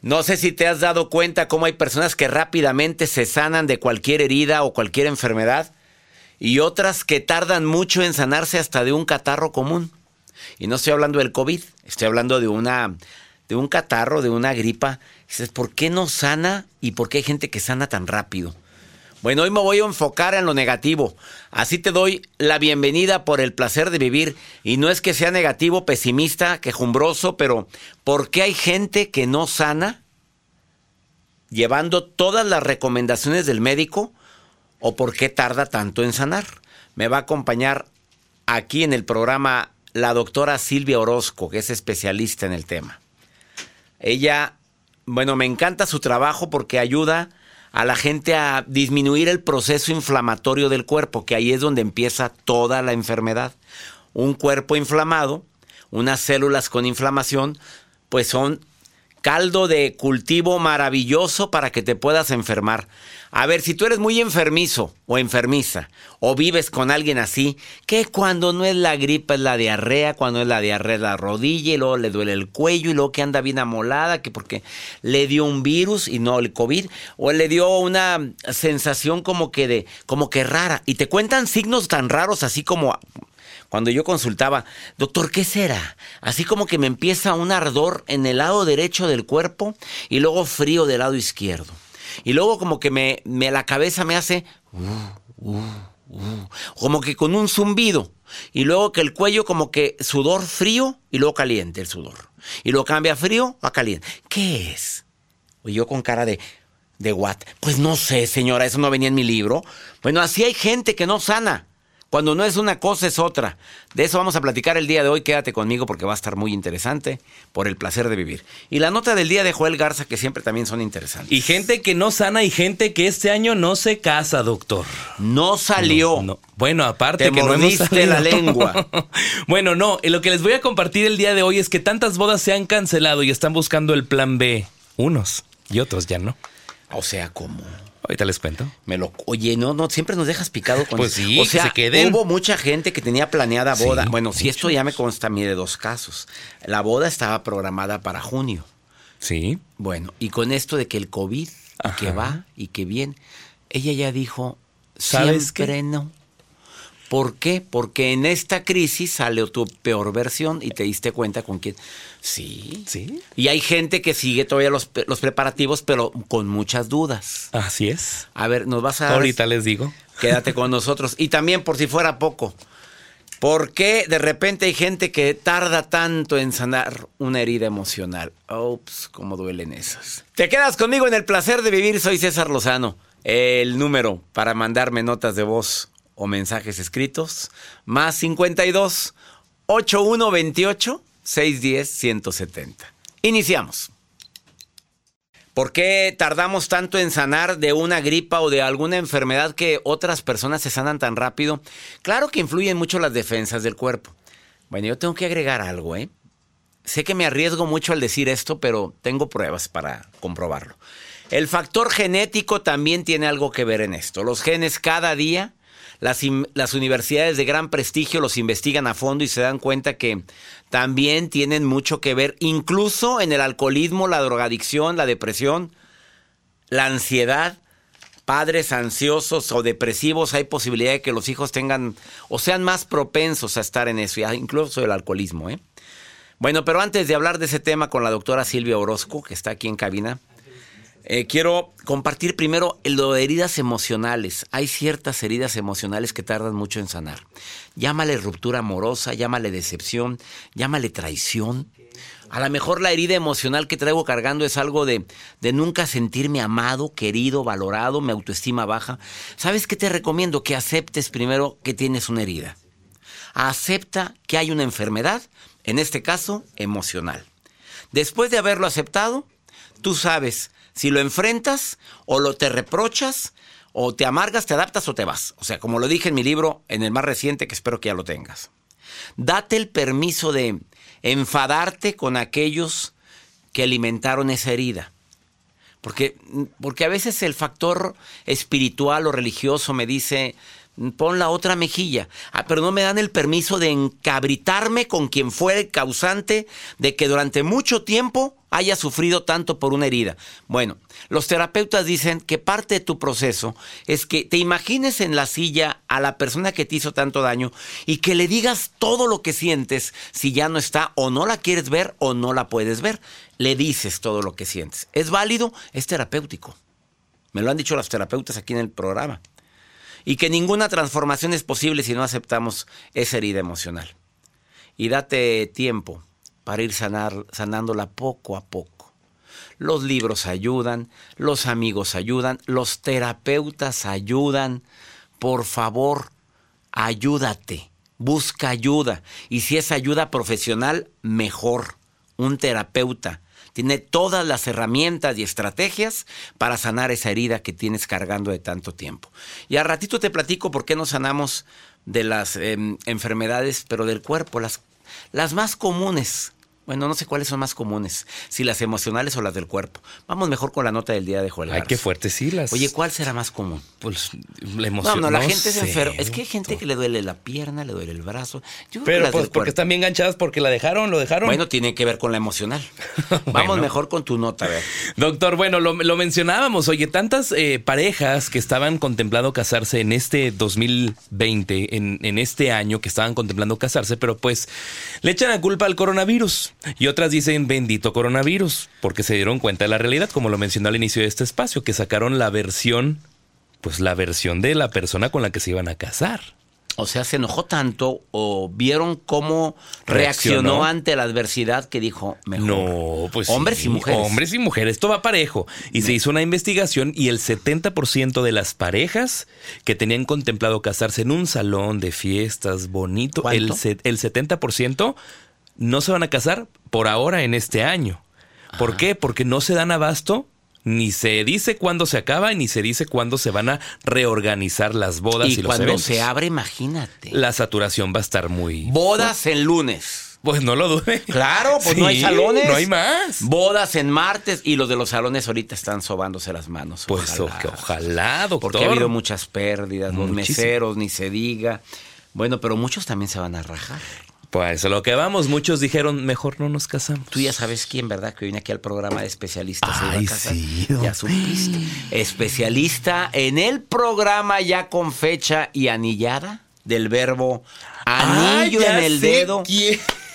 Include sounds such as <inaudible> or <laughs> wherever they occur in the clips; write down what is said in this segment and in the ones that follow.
No sé si te has dado cuenta cómo hay personas que rápidamente se sanan de cualquier herida o cualquier enfermedad y otras que tardan mucho en sanarse hasta de un catarro común. Y no estoy hablando del COVID, estoy hablando de una de un catarro, de una gripa. Dices, ¿por qué no sana y por qué hay gente que sana tan rápido? Bueno, hoy me voy a enfocar en lo negativo. Así te doy la bienvenida por el placer de vivir. Y no es que sea negativo, pesimista, quejumbroso, pero ¿por qué hay gente que no sana llevando todas las recomendaciones del médico? ¿O por qué tarda tanto en sanar? Me va a acompañar aquí en el programa la doctora Silvia Orozco, que es especialista en el tema. Ella, bueno, me encanta su trabajo porque ayuda a la gente a disminuir el proceso inflamatorio del cuerpo, que ahí es donde empieza toda la enfermedad. Un cuerpo inflamado, unas células con inflamación, pues son caldo de cultivo maravilloso para que te puedas enfermar. A ver, si tú eres muy enfermizo o enfermiza, o vives con alguien así, que cuando no es la gripa es la diarrea, cuando es la diarrea es la rodilla, y luego le duele el cuello, y luego que anda bien amolada, que porque le dio un virus y no el COVID, o le dio una sensación como que de, como que rara, y te cuentan signos tan raros así como cuando yo consultaba, doctor, ¿qué será? Así como que me empieza un ardor en el lado derecho del cuerpo y luego frío del lado izquierdo. Y luego como que me, la cabeza me hace uh, uh, uh, como que con un zumbido. Y luego que el cuello como que sudor frío y luego caliente el sudor. Y luego cambia frío a caliente. ¿Qué es? Y yo con cara de, ¿de what? Pues no sé, señora, eso no venía en mi libro. Bueno, así hay gente que no sana. Cuando no es una cosa es otra. De eso vamos a platicar el día de hoy. Quédate conmigo porque va a estar muy interesante por el placer de vivir. Y la nota del día de Joel Garza que siempre también son interesantes. Y gente que no sana y gente que este año no se casa, doctor. No salió. No, Bueno, aparte Te que no hemos la lengua. <laughs> bueno, no, lo que les voy a compartir el día de hoy es que tantas bodas se han cancelado y están buscando el plan B. Unos y otros ya no. O sea, ¿cómo? Ahorita les cuento. Me lo, oye, no, no, siempre nos dejas picado con Pues sí, O que sea, se queden. hubo mucha gente que tenía planeada boda. Sí, bueno, si esto ya me consta a mí de dos casos. La boda estaba programada para junio. Sí. Bueno, y con esto de que el COVID, y que va y que bien, ella ya dijo, ¿Sabes qué? siempre no. ¿Por qué? Porque en esta crisis salió tu peor versión y te diste cuenta con quién. Sí. Sí. Y hay gente que sigue todavía los, pre- los preparativos, pero con muchas dudas. Así es. A ver, nos vas a Ahorita les digo. Quédate con <laughs> nosotros. Y también, por si fuera poco, ¿por qué de repente hay gente que tarda tanto en sanar una herida emocional? Ups, cómo duelen esas. Te quedas conmigo en el placer de vivir. Soy César Lozano. El número para mandarme notas de voz o mensajes escritos, más 52 8128 610 170. Iniciamos. ¿Por qué tardamos tanto en sanar de una gripa o de alguna enfermedad que otras personas se sanan tan rápido? Claro que influyen mucho las defensas del cuerpo. Bueno, yo tengo que agregar algo, ¿eh? Sé que me arriesgo mucho al decir esto, pero tengo pruebas para comprobarlo. El factor genético también tiene algo que ver en esto. Los genes cada día, las, las universidades de gran prestigio los investigan a fondo y se dan cuenta que también tienen mucho que ver, incluso en el alcoholismo, la drogadicción, la depresión, la ansiedad. Padres ansiosos o depresivos, hay posibilidad de que los hijos tengan o sean más propensos a estar en eso, incluso el alcoholismo, ¿eh? Bueno, pero antes de hablar de ese tema con la doctora Silvia Orozco, que está aquí en cabina, eh, quiero compartir primero lo de heridas emocionales. Hay ciertas heridas emocionales que tardan mucho en sanar. Llámale ruptura amorosa, llámale decepción, llámale traición. A lo mejor la herida emocional que traigo cargando es algo de, de nunca sentirme amado, querido, valorado, mi autoestima baja. ¿Sabes qué te recomiendo? Que aceptes primero que tienes una herida. Acepta que hay una enfermedad, en este caso emocional. Después de haberlo aceptado, tú sabes si lo enfrentas o lo te reprochas o te amargas, te adaptas o te vas. O sea, como lo dije en mi libro, en el más reciente, que espero que ya lo tengas. Date el permiso de enfadarte con aquellos que alimentaron esa herida. Porque, porque a veces el factor espiritual o religioso me dice, pon la otra mejilla. Ah, pero no me dan el permiso de encabritarme con quien fue el causante de que durante mucho tiempo haya sufrido tanto por una herida. Bueno, los terapeutas dicen que parte de tu proceso es que te imagines en la silla a la persona que te hizo tanto daño y que le digas todo lo que sientes si ya no está o no la quieres ver o no la puedes ver. Le dices todo lo que sientes. ¿Es válido? Es terapéutico. Me lo han dicho los terapeutas aquí en el programa y que ninguna transformación es posible si no aceptamos esa herida emocional. Y date tiempo para ir sanándola poco a poco. Los libros ayudan, los amigos ayudan, los terapeutas ayudan. Por favor, ayúdate, busca ayuda. Y si es ayuda profesional, mejor. Un terapeuta tiene todas las herramientas y estrategias para sanar esa herida que tienes cargando de tanto tiempo. Y al ratito te platico por qué no sanamos de las em, enfermedades, pero del cuerpo, las, las más comunes bueno, no sé cuáles son más comunes, si las emocionales o las del cuerpo. Vamos mejor con la nota del día de Joel. Ay, qué fuerte, sí. Las... Oye, ¿cuál será más común? Pues la emoción. No, no, la gente se enferma. Es que hay gente que le duele la pierna, le duele el brazo. Yo Pero pues, porque están bien enganchadas porque la dejaron, lo dejaron. Bueno, tiene que ver con la emocional. <laughs> Vamos mejor con tu nota, a ver. Doctor, bueno, lo, mencionábamos. Oye, tantas eh, parejas que estaban contemplando casarse en este 2020, en, en este año que estaban contemplando casarse, pero pues le echan la culpa al coronavirus. Y otras dicen bendito coronavirus, porque se dieron cuenta de la realidad, como lo mencionó al inicio de este espacio, que sacaron la versión, pues la versión de la persona con la que se iban a casar. O sea, se enojó tanto o vieron cómo reaccionó, ante la adversidad que dijo, mejor. No, pues hombres y mujeres. Hombres y mujeres, esto va parejo. Y se hizo una investigación y el 70% de las parejas que tenían contemplado casarse en un salón de fiestas bonito, el, el 70% no se van a casar por ahora en este año. ¿Por qué? Porque no se dan abasto ni se dice cuándo se acaba ni se dice cuándo se van a reorganizar las bodas y, y cuando se abre, imagínate. La saturación va a estar muy. Bodas en lunes. Pues no lo dude. Claro, pues no hay salones. No hay más. Bodas en martes y los de los salones ahorita están sobándose las manos. Pues ojalá, doctor. Porque ha habido muchas pérdidas, los meseros, ni se diga. Bueno, pero muchos también se van a rajar. Pues lo que vamos, muchos dijeron, mejor no nos casamos. Tú ya sabes quién, ¿verdad? Que viene aquí al programa de especialistas. Ay, sí. Ya supiste. Especialista en el programa ya con fecha y anillada del verbo anillo en el dedo.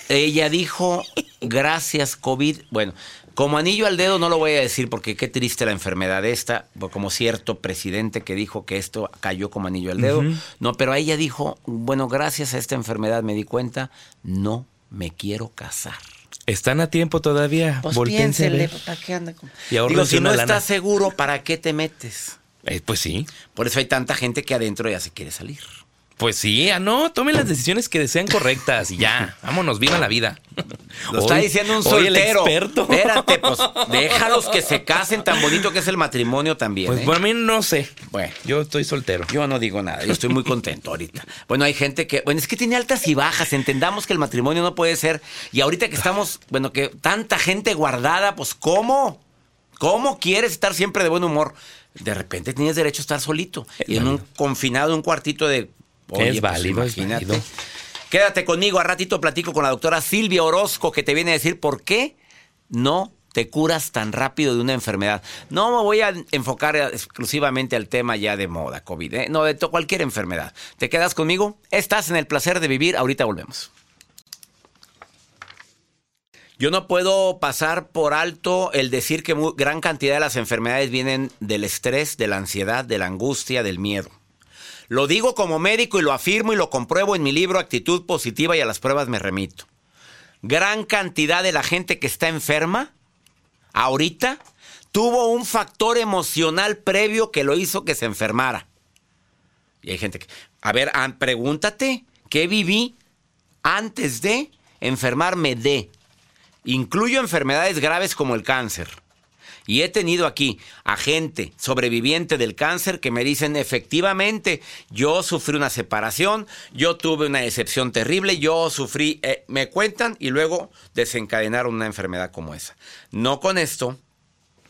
Ella dijo, gracias COVID. Bueno, como anillo al dedo no lo voy a decir porque qué triste la enfermedad esta, como cierto presidente que dijo que esto cayó como anillo al dedo. No, pero ella dijo, bueno, gracias a esta enfermedad me di cuenta, no me quiero casar. ¿Están a tiempo todavía? Pues ¿para qué anda? Y Digo, si no estás seguro, ¿para qué te metes? Eh, pues sí. Por eso hay tanta gente que adentro ya se quiere salir. Pues sí, ah, no, tomen las decisiones que desean correctas y ya, <laughs> vámonos, viva la vida. Lo está diciendo un soltero. <laughs> Espérate, pues déjalos que se casen tan bonito que es el matrimonio también. Pues ¿eh? por mí no sé. Bueno, yo estoy soltero. Yo no digo nada, yo estoy muy contento ahorita. Bueno, hay gente que, bueno, es que tiene altas y bajas, entendamos que el matrimonio no puede ser. Y ahorita que estamos, bueno, que tanta gente guardada, pues ¿cómo? ¿Cómo quieres estar siempre de buen humor? De repente tienes derecho a estar solito y en un confinado, un cuartito de es pues, válido, imagínate. Quédate conmigo, a ratito platico con la doctora Silvia Orozco que te viene a decir por qué no te curas tan rápido de una enfermedad. No me voy a enfocar exclusivamente al tema ya de moda, COVID, ¿eh? no, de cualquier enfermedad. ¿Te quedas conmigo? Estás en el placer de vivir, ahorita volvemos. Yo no puedo pasar por alto el decir que gran cantidad de las enfermedades vienen del estrés, de la ansiedad, de la angustia, del miedo. Lo digo como médico y lo afirmo y lo compruebo en mi libro Actitud Positiva y a las pruebas me remito. Gran cantidad de la gente que está enferma ahorita tuvo un factor emocional previo que lo hizo que se enfermara. Y hay gente que, a ver, ah, pregúntate, ¿qué viví antes de enfermarme de? Incluyo enfermedades graves como el cáncer y he tenido aquí a gente sobreviviente del cáncer que me dicen, efectivamente, yo sufrí una separación, yo tuve una decepción terrible, yo sufrí, eh, me cuentan y luego desencadenaron una enfermedad como esa. No con esto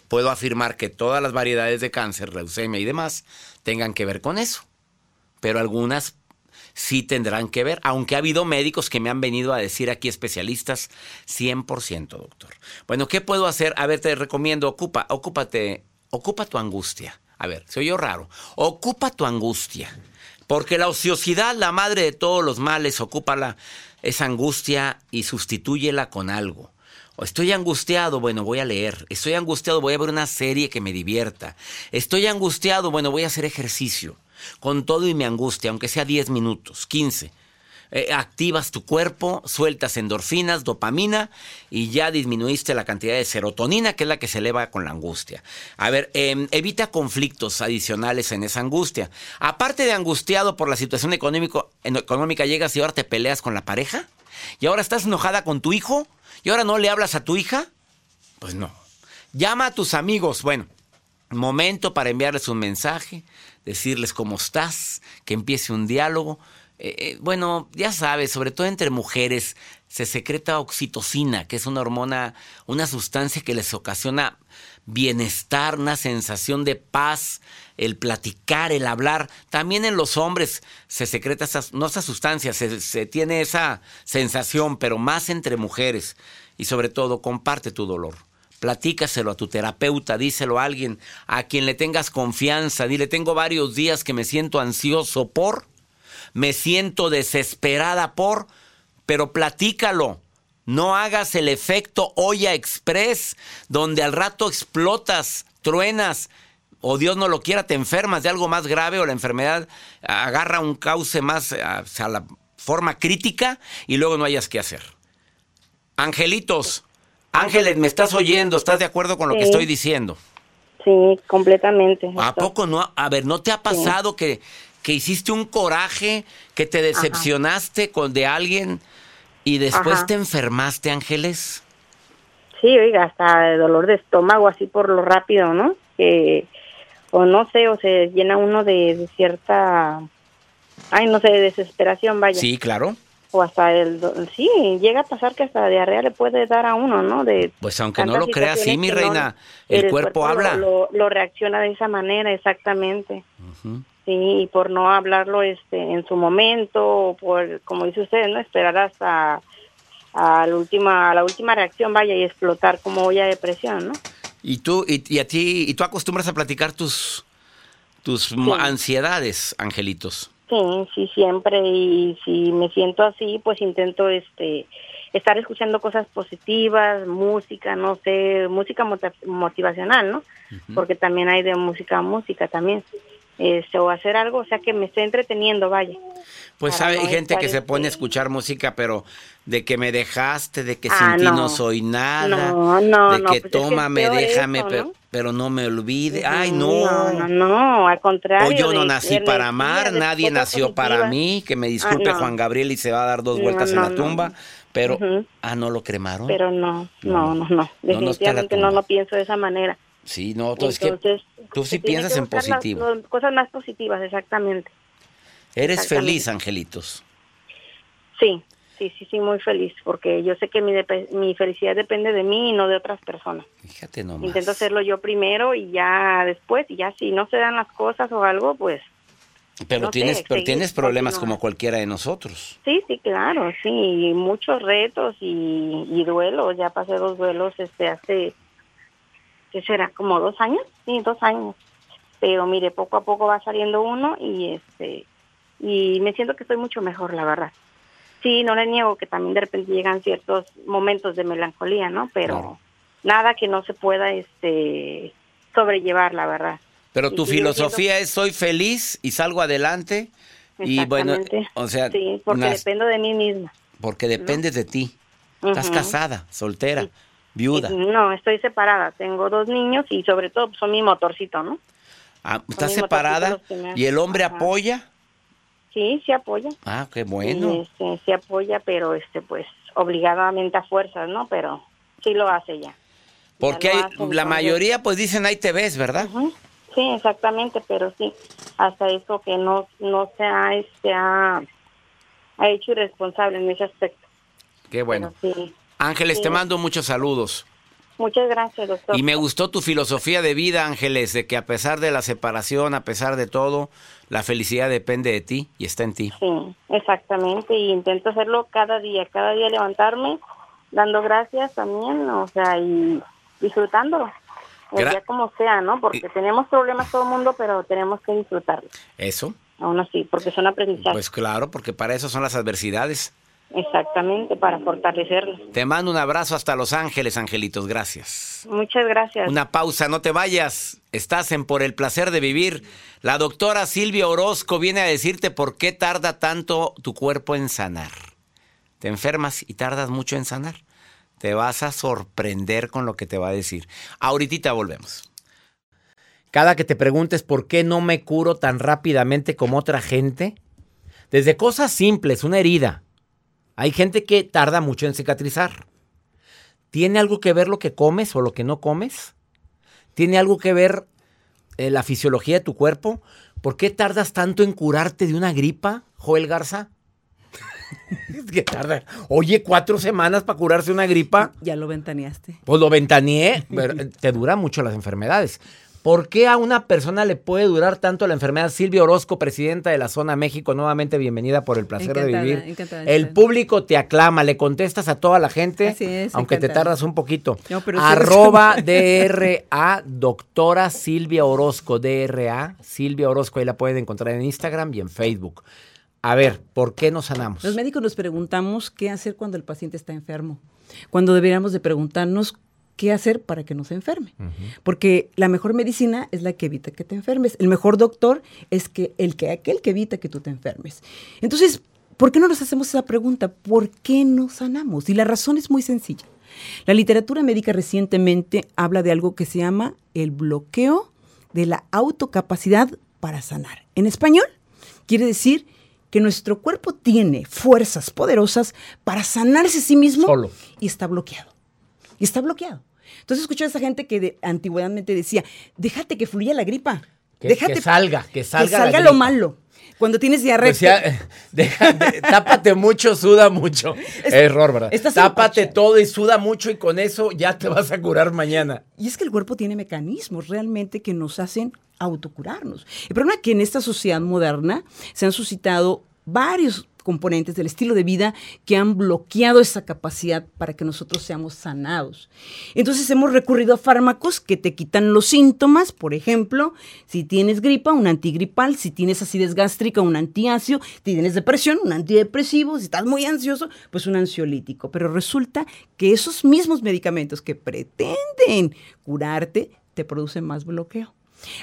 puedo afirmar que todas las variedades de cáncer, leucemia y demás, tengan que ver con eso. pero algunas sí tendrán que ver, aunque ha habido médicos que me han venido a decir aquí especialistas 100%, doctor. Bueno, ¿qué puedo hacer? A ver, te recomiendo, ocupa, ocúpate, ocupa tu angustia. A ver, se oyó raro. Ocupa tu angustia. Porque la ociosidad, la madre de todos los males, ocúpala, esa angustia y sustitúyela con algo. Estoy angustiado, bueno, voy a leer. Estoy angustiado, voy a ver una serie que me divierta. Estoy angustiado, bueno, voy a hacer ejercicio. Con todo y mi angustia, aunque sea 10 minutos, 15 eh, activas tu cuerpo, sueltas endorfinas, dopamina y ya disminuiste la cantidad de serotonina, que es la que se eleva con la angustia. A ver, em, evita conflictos adicionales en esa angustia. Aparte de angustiado por la situación económico, económica, llegas y ahora te peleas con la pareja. ¿Y ahora estás enojada con tu hijo? ¿Y ahora no le hablas a tu hija? Pues no. Llama a tus amigos. Bueno, momento para enviarles un mensaje, decirles cómo estás, que empiece un diálogo. Eh, eh, bueno, ya sabes, sobre todo entre mujeres, se secreta oxitocina, que es una hormona, una sustancia que les ocasiona bienestar, una sensación de paz, el platicar, el hablar. También en los hombres se secreta esa, no esa sustancia, se tiene esa sensación, pero más entre mujeres. Y sobre todo, comparte tu dolor. Platícaselo a tu terapeuta, díselo a alguien a quien le tengas confianza. Dile, tengo varios días que me siento ansioso por me siento desesperada por, pero platícalo. No hagas el efecto olla express, donde al rato explotas, truenas, o Dios no lo quiera, te enfermas de algo más grave o la enfermedad agarra un cauce más a la forma crítica y luego no hayas qué hacer. Angelitos, Ángeles, ¿me estás oyendo? ¿Estás de acuerdo con lo que estoy diciendo? Sí, completamente. ¿A poco no? A ver, ¿no te ha pasado que que hiciste un coraje, que te decepcionaste con de alguien y después te enfermaste, Ángeles. Sí, oiga, hasta de dolor de estómago, así por lo rápido, ¿no? Que, o no sé, o se llena uno de, cierta, ay, no sé, de desesperación, vaya. Sí, claro. O hasta el, sí, llega a pasar que hasta diarrea le puede dar a uno, ¿no? De pues aunque no lo crea sí, mi reina, el, cuerpo, habla. Lo, reacciona de esa manera, exactamente. Sí, y por no hablarlo este en su momento, por como dice usted, no esperar hasta a la última la última reacción vaya y explotar como olla de presión, ¿no? Y tú y, a ti y tú acostumbras a platicar tus tus ansiedades, angelitos. Sí, sí siempre y si me siento así, pues intento este estar escuchando cosas positivas, música, no sé, música motivacional, ¿no? Porque también hay de música a música también este, o hacer algo, o sea, que me esté entreteniendo, vaya. Pues hay gente que se pone a este escuchar música, pero de que me dejaste, de que sin ah, ti no. soy nada, de que pues tómame, déjame, pero, ¿no? me olvide. Ay, no. No, no, al contrario. O yo no nací para amar, nadie nació para mí, que me disculpe ah, Juan Gabriel y se va a dar dos vueltas en la tumba. Pero, ah, ¿no lo cremaron? Pero no, no, no, no. Definitivamente no, no, pienso de esa manera. Sí, no, entonces, que tú sí piensas en positivo. cosas más positivas, exactamente. ¿Eres feliz, Angelitos? Sí, sí, sí, sí, muy feliz, porque yo sé que mi, mi felicidad depende de mí y no de otras personas. Fíjate nomás. Intento hacerlo yo primero y ya después, y ya si no se dan las cosas o algo, pues... Pero tienes, pero tienes problemas como cualquiera de nosotros. Sí, sí, claro, sí, muchos retos y, y duelos. Ya pasé dos duelos este hace ¿qué será? ¿Como dos años? Sí, dos años. Pero mire, poco a poco va saliendo uno y este y me siento que estoy mucho mejor, la verdad. Sí, no le niego que también de repente llegan ciertos momentos de melancolía, ¿no? Pero nada que no se pueda este sobrellevar, la verdad. Pero tu filosofía es soy feliz y salgo adelante y bueno, o sea, sí, porque dependo de mí misma. Porque dependes de ti. Estás casada, soltera. ¿Viuda? No, estoy separada. Tengo dos niños y sobre todo pues, son mi motorcito, ¿no? Ah, ¿Estás separada? ¿Y el hombre apoya? Sí, sí apoya. Ah, qué bueno. Este, sí, apoya, pero este pues obligadamente a fuerzas, ¿no? Pero sí lo hace ya. Porque la mayoría pues dicen ahí te ves, ¿verdad? Sí, exactamente, pero sí, hasta eso que no no se ha, este, ha, hecho irresponsable en ese aspecto. Qué bueno. sí. Ángeles, te mando muchos saludos. Muchas gracias, doctor. Y me gustó tu filosofía de vida, Ángeles, de que a pesar de la separación, a pesar de todo, la felicidad depende de ti y está en ti. Sí, exactamente. Y intento hacerlo cada día, cada día levantarme, dando gracias también, o sea, y disfrutándolo. Día como sea, ¿no? Porque tenemos problemas todo el mundo, pero tenemos que disfrutarlo. Eso. Aún así, porque son aprendizajes. Pues claro, porque para eso son las adversidades. Exactamente, para fortalecerlo. Te mando un abrazo hasta Los Ángeles, Angelitos. Gracias. Muchas gracias. Una pausa, no te vayas. Estás en Por el placer de vivir. La doctora Silvia Orozco viene a decirte por qué tarda tanto tu cuerpo en sanar. Te enfermas y tardas mucho en sanar. Te vas a sorprender con lo que te va a decir. Ahorita volvemos. Cada que te preguntes por qué no me curo tan rápidamente como otra gente, desde cosas simples, una herida, hay gente que tarda mucho en cicatrizar. ¿Tiene algo que ver lo que comes o lo que no comes? ¿Tiene algo que ver eh, la fisiología de tu cuerpo? ¿Por qué tardas tanto en curarte de una gripa, Joel Garza? <laughs> que tarda. Oye, cuatro semanas para curarse una gripa. Ya lo ventaneaste. Pues lo ventaneé. Te duran mucho las enfermedades. ¿Por qué a una persona le puede durar tanto la enfermedad? Silvia Orozco, presidenta de la Zona México, nuevamente bienvenida por el placer de vivir. el público te aclama, le contestas a toda la gente, aunque te tardas un poquito. Arroba DRA, <laughs> doctora Silvia Orozco, DRA, Silvia Orozco, ahí la pueden encontrar en Instagram y en Facebook. A ver, ¿por qué nos sanamos? Los médicos nos preguntamos qué hacer cuando el paciente está enfermo. Cuando deberíamos de preguntarnos qué hacer para que no se enferme. Porque la mejor medicina es la que evita que te enfermes. El mejor doctor es que el que aquel que evita que tú te enfermes. Entonces, ¿por qué no nos hacemos esa pregunta? ¿Por qué no sanamos? Y la razón es muy sencilla. La literatura médica recientemente habla de algo que se llama el bloqueo de la autocapacidad para sanar. En español, quiere decir que nuestro cuerpo tiene fuerzas poderosas para sanarse a sí mismo y está bloqueado y está bloqueado. Entonces escucho a esa gente que de, antiguamente decía, déjate que fluya la gripa. Que, déjate, que salga, que salga. Que salga lo malo. Cuando tienes diarrea. Pues <laughs> tápate mucho, suda mucho. Error, ¿verdad? Tápate todo y suda mucho y con eso ya te vas a curar mañana. Y es que el cuerpo tiene mecanismos realmente que nos hacen autocurarnos. El problema es que en esta sociedad moderna se han suscitado varios componentes del estilo de vida que han bloqueado esa capacidad para que nosotros seamos sanados. Entonces hemos recurrido a fármacos que te quitan los síntomas, por ejemplo, si tienes gripa, un antigripal, si tienes acidez gástrica, un antiácido, si tienes depresión, un antidepresivo, si estás muy ansioso, pues un ansiolítico. Pero resulta que esos mismos medicamentos que pretenden curarte te producen más bloqueo.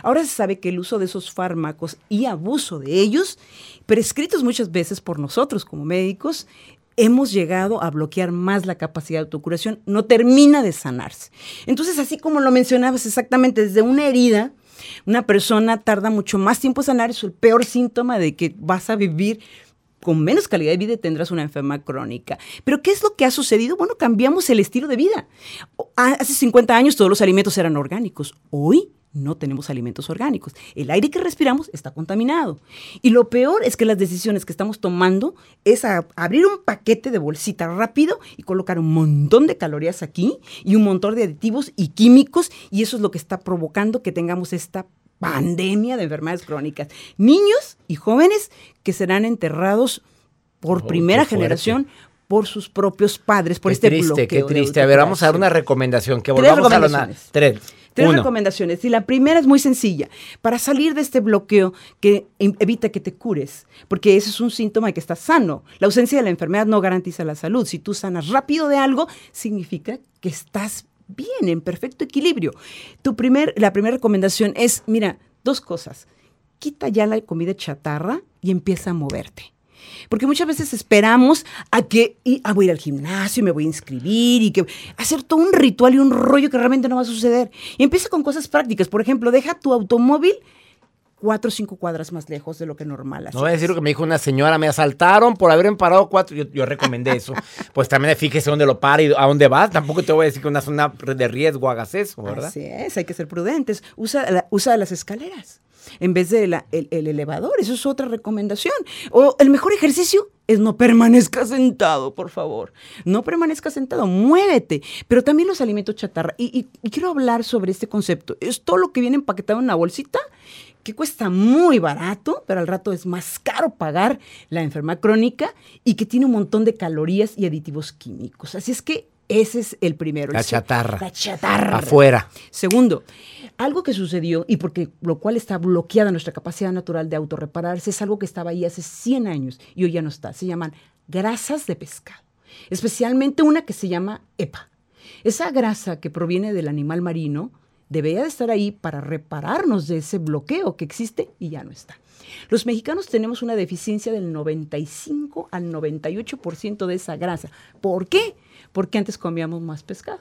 Ahora se sabe que el uso de esos fármacos y abuso de ellos, prescritos muchas veces por nosotros como médicos, hemos llegado a bloquear más la capacidad de autocuración, no termina de sanarse. Entonces, así como lo mencionabas exactamente, desde una herida, una persona tarda mucho más tiempo en sanar, es el peor síntoma de que vas a vivir con menos calidad de vida tendrás una enfermedad crónica. Pero ¿qué es lo que ha sucedido? Bueno, cambiamos el estilo de vida. Hace 50 años todos los alimentos eran orgánicos. Hoy no tenemos alimentos orgánicos. El aire que respiramos está contaminado. Y lo peor es que las decisiones que estamos tomando es abrir un paquete de bolsita rápido y colocar un montón de calorías aquí y un montón de aditivos y químicos y eso es lo que está provocando que tengamos esta pandemia de enfermedades crónicas. Niños y jóvenes que serán enterrados por oh, primera generación por sus propios padres, por este triste, Qué triste, A ver, vamos a dar una recomendación, que volvamos a la... Tres. Tres recomendaciones. Y la primera es muy sencilla. Para salir de este bloqueo que evita que te cures, porque ese es un síntoma de que estás sano. La ausencia de la enfermedad no garantiza la salud. Si tú sanas rápido de algo, significa que estás bien, en perfecto equilibrio. Tu primer, la primera recomendación es, mira, dos cosas. Quita ya la comida chatarra y empieza a moverte. Porque muchas veces esperamos a que y, ah, voy a ir al gimnasio y me voy a inscribir y que hacer todo un ritual y un rollo que realmente no va a suceder. Y empieza con cosas prácticas. Por ejemplo, deja tu automóvil cuatro o cinco cuadras más lejos de lo que normal. No voy a decir lo que me dijo una señora, me asaltaron por haber parado cuatro, yo, recomendé eso. <laughs> pues también fíjese dónde lo para y a dónde vas. Tampoco te voy a decir que una zona de riesgo hagas eso, ¿verdad? Así es, hay que ser prudentes. Usa, usa las escaleras. En vez del de el, elevador. Eso es otra recomendación. O el mejor ejercicio es no permanezca sentado, por favor. No permanezca sentado, muévete. Pero también los alimentos chatarra. Y, y quiero hablar sobre este concepto. Es todo lo que viene empaquetado en una bolsita que cuesta muy barato, pero al rato es más caro pagar la enfermedad crónica y que tiene un montón de calorías y aditivos químicos. Así es que ese es el primero. La chatarra. La chatarra. Afuera. Segundo, algo que sucedió y porque lo cual está bloqueada nuestra capacidad natural de autorrepararse es algo que estaba ahí hace 100 años y hoy ya no está. Se llaman grasas de pescado. Especialmente una que se llama EPA. Esa grasa que proviene del animal marino debería de estar ahí para repararnos de ese bloqueo que existe y ya no está. Los mexicanos tenemos una deficiencia del 95 al 98% de esa grasa. ¿Por qué? Porque antes comíamos más pescado.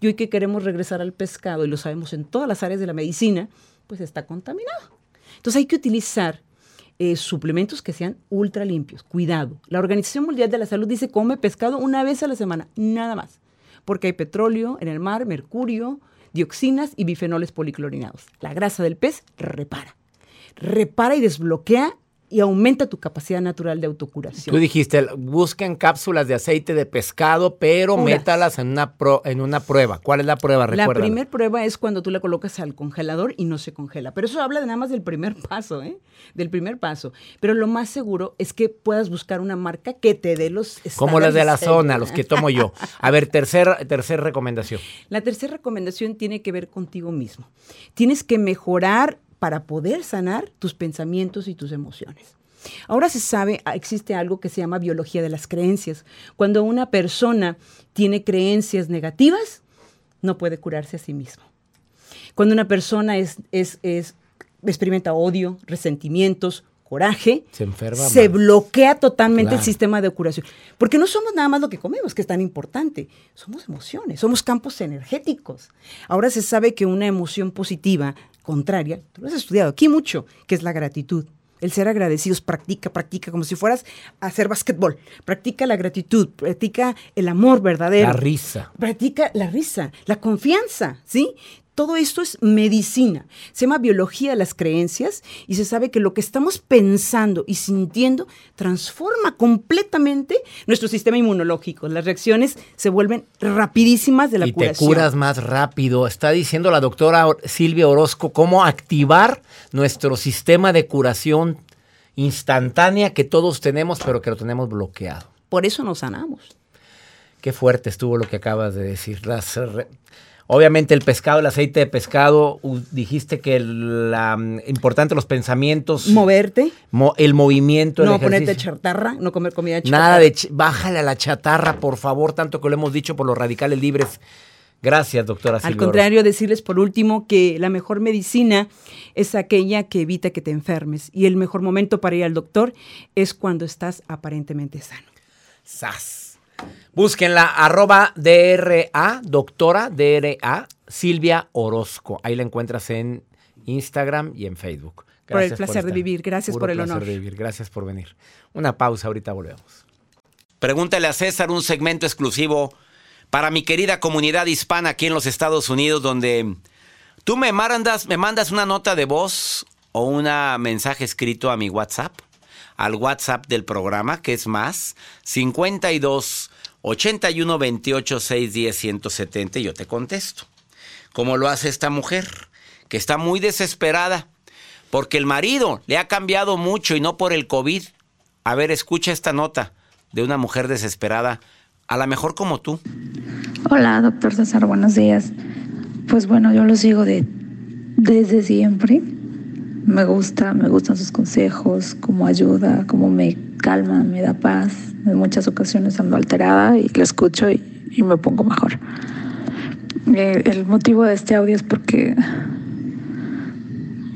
Y hoy que queremos regresar al pescado, y lo sabemos en todas las áreas de la medicina, pues está contaminado. Entonces hay que utilizar eh, suplementos que sean ultra limpios. Cuidado. La Organización Mundial de la Salud dice come pescado una vez a la semana, nada más. Porque hay petróleo en el mar, mercurio, dioxinas y bifenoles policlorinados. La grasa del pez repara. Repara y desbloquea y aumenta tu capacidad natural de autocuración. Tú dijiste, busquen cápsulas de aceite de pescado, pero métalas en una, en una prueba. ¿Cuál es la prueba? La primera prueba es cuando tú la colocas al congelador y no se congela. Pero eso habla nada más del primer <laughs> paso, ¿eh? Del primer paso. Pero lo más seguro es que puedas buscar una marca que te dé los... Como las de la <laughs> zona, los que tomo yo. A ver, tercera tercer recomendación. La tercera recomendación tiene que ver contigo mismo. Tienes que mejorar para poder sanar tus pensamientos y tus emociones. Ahora se sabe, ah, existe algo que se llama biología de las creencias. Cuando una persona tiene creencias negativas, no puede curarse a sí mismo. Cuando una persona es, experimenta odio, resentimientos, coraje, se, enferma se bloquea totalmente el sistema de curación. Porque no somos nada más lo que comemos, que es tan importante. Somos emociones, somos campos energéticos. Ahora se sabe que una emoción positiva contraria, tú lo has estudiado aquí mucho, que es la gratitud. El ser agradecidos, practica, practica, como si fueras a hacer básquetbol. Practica la gratitud, practica el amor verdadero. La risa. Practica la risa, la confianza, ¿sí? Todo esto es medicina. Se llama biología de las creencias y se sabe que lo que estamos pensando y sintiendo transforma completamente nuestro sistema inmunológico. Las reacciones se vuelven rapidísimas de la y te curas más rápido. Está diciendo la doctora Silvia Orozco cómo activar nuestro sistema de curación instantánea que todos tenemos, pero que lo tenemos bloqueado. Por eso nos sanamos. Qué fuerte estuvo lo que acabas de decir. Las Obviamente el pescado, el aceite de pescado, dijiste que la, mm, importante los pensamientos. Moverte. el movimiento. No ponerte chatarra, no comer comida chatarra. Nada de, bájale a la chatarra, por favor, tanto que lo hemos dicho por los radicales libres. Gracias, doctora Al contrario, decirles por último que la mejor medicina es aquella que evita que te enfermes. Y el mejor momento para ir al doctor es cuando estás aparentemente sano. ¡Sas! Búsquenla, arroba DRA, doctora DRA, Silvia Orozco. Ahí la encuentras en Instagram y en Facebook. por el placer de vivir, gracias por el honor. De vivir. Gracias por venir. Una pausa, ahorita volvemos. Pregúntale a César un segmento exclusivo para mi querida comunidad hispana aquí en los Estados Unidos, donde tú me mandas, me mandas una nota de voz o un mensaje escrito a mi WhatsApp, al WhatsApp del programa, que es más 52 81 28 6 10 170 y yo te contesto. Como lo hace esta mujer, que está muy desesperada porque el marido le ha cambiado mucho y no por el COVID. A ver, escucha esta nota de una mujer desesperada, a lo mejor como tú. Hola, doctor César, buenos días. Pues bueno, yo lo sigo de, desde siempre. Me gusta, me gustan sus consejos, cómo ayuda, cómo me calma, me da paz. En muchas ocasiones ando alterada y lo escucho y, me pongo mejor. Eh, el motivo de este audio es porque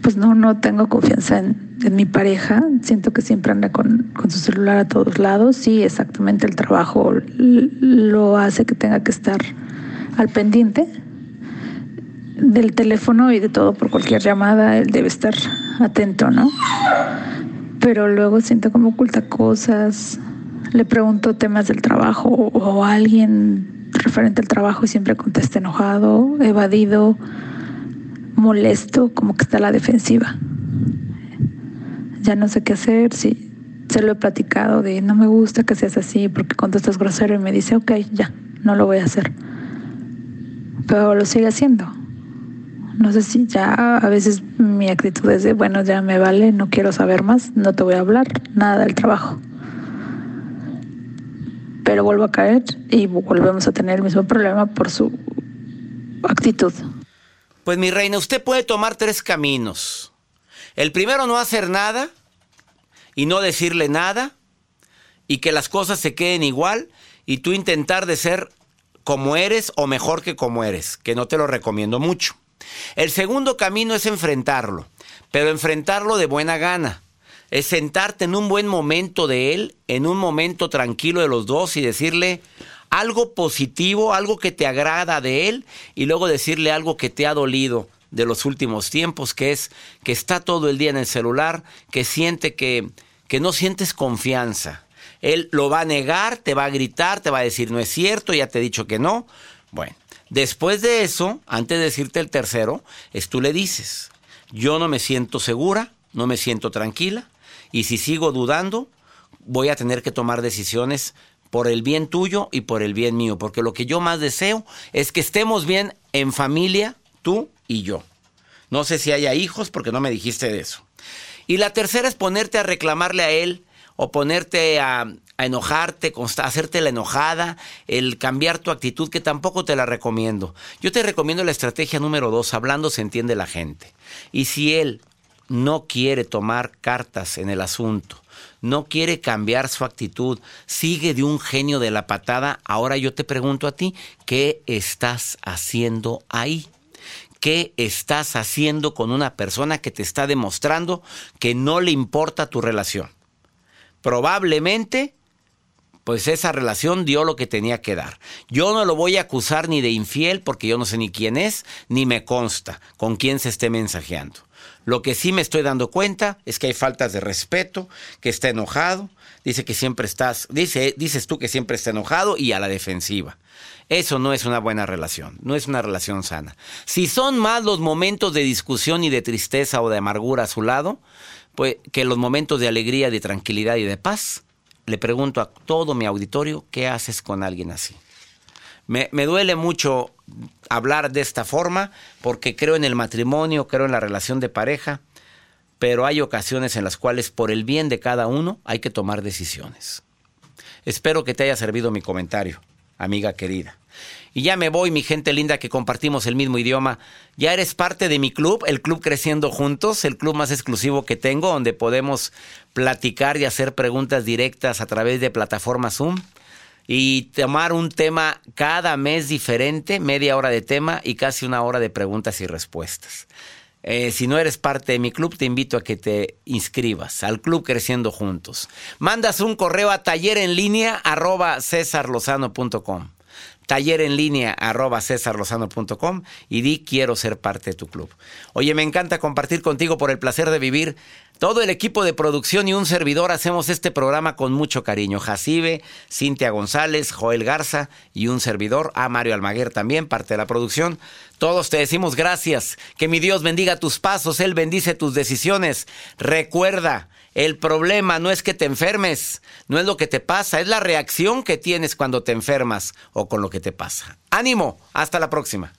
pues no, no tengo confianza en, mi pareja. Siento que siempre anda con, con, su celular a todos lados. Sí, exactamente el trabajo lo hace que tenga que estar al pendiente del teléfono y de todo por cualquier llamada. Él debe estar atento, ¿no? pero luego siento como oculta cosas. Le pregunto temas del trabajo o, a alguien referente al trabajo y siempre contesta enojado, evadido, molesto, como que está a la defensiva. ya no sé qué hacer, si se lo he platicado de no me gusta que seas así porque contestas grosero y me dice, ok, ya, no lo voy a hacer. Pero lo sigue haciendo. No sé si ya a veces mi actitud es de, bueno, ya me vale, no quiero saber más, no te voy a hablar, nada del trabajo. Pero vuelvo a caer y volvemos a tener el mismo problema por su actitud. Pues mi reina, usted puede tomar tres caminos. El primero, no hacer nada y no decirle nada y que las cosas se queden igual y tú intentar de ser como eres o mejor que como eres, que no te lo recomiendo mucho. El segundo camino es enfrentarlo, pero enfrentarlo de buena gana. Es sentarte en un buen momento de él, en un momento tranquilo de los dos y decirle algo positivo, algo que te agrada de él y luego decirle algo que te ha dolido de los últimos tiempos, que es que está todo el día en el celular, que siente que, que no sientes confianza. Él lo va a negar, te va a gritar, te va a decir no es cierto, ya te he dicho que no. Bueno, después de eso, antes de decirte el tercero, es tú le dices, yo no me siento segura, no me siento tranquila, y si sigo dudando, voy a tener que tomar decisiones por el bien tuyo y por el bien mío, porque lo que yo más deseo es que estemos bien en familia, tú y yo. No sé si haya hijos porque no me dijiste de eso. Y la tercera es ponerte a reclamarle a él o ponerte a, enojarte, hacerte la enojada, el cambiar tu actitud, que tampoco te la recomiendo. Yo te recomiendo la estrategia número dos, hablando se entiende la gente. Y si él no quiere tomar cartas en el asunto, no quiere cambiar su actitud, sigue de un genio de la patada, ahora yo te pregunto a ti, ¿qué estás haciendo ahí? ¿Qué estás haciendo con una persona que te está demostrando que no le importa tu relación? Probablemente, pues esa relación dio lo que tenía que dar. Yo no lo voy a acusar ni de infiel porque yo no sé ni quién es, ni me consta con quién se esté mensajeando. Lo que sí me estoy dando cuenta es que hay faltas de respeto, que está enojado, dice que siempre estás, dice, dices tú que siempre está enojado y a la defensiva. Eso no es una buena relación, no es una relación sana. Si son más los momentos de discusión y de tristeza o de amargura a su lado, pues que los momentos de alegría, de tranquilidad y de paz, le pregunto a todo mi auditorio, ¿qué haces con alguien así? Me, duele mucho hablar de esta forma porque creo en el matrimonio, creo en la relación de pareja, pero hay ocasiones en las cuales por el bien de cada uno hay que tomar decisiones. Espero que te haya servido mi comentario amiga querida. Y ya me voy, mi gente linda, que compartimos el mismo idioma. Ya eres parte de mi club, el Club Creciendo Juntos, el club más exclusivo que tengo, donde podemos platicar y hacer preguntas directas a través de plataforma Zoom y tomar un tema cada mes diferente, media hora de tema y casi una hora de preguntas y respuestas. Eh, si no eres parte de mi club, te invito a que te inscribas al Club Creciendo Juntos. Mandas un correo a taller Taller en línea arroba cesarlozano.com y di quiero ser parte de tu club. Oye, me encanta compartir contigo por el placer de vivir. Todo el equipo de producción y un servidor hacemos este programa con mucho cariño. Jacibe, Cintia González, Joel Garza y un servidor, a Mario Almaguer también, parte de la producción. Todos te decimos gracias. Que mi Dios bendiga tus pasos, Él bendice tus decisiones. Recuerda, el problema no es que te enfermes, no es lo que te pasa, es la reacción que tienes cuando te enfermas o con lo que te pasa. Ánimo, hasta la próxima.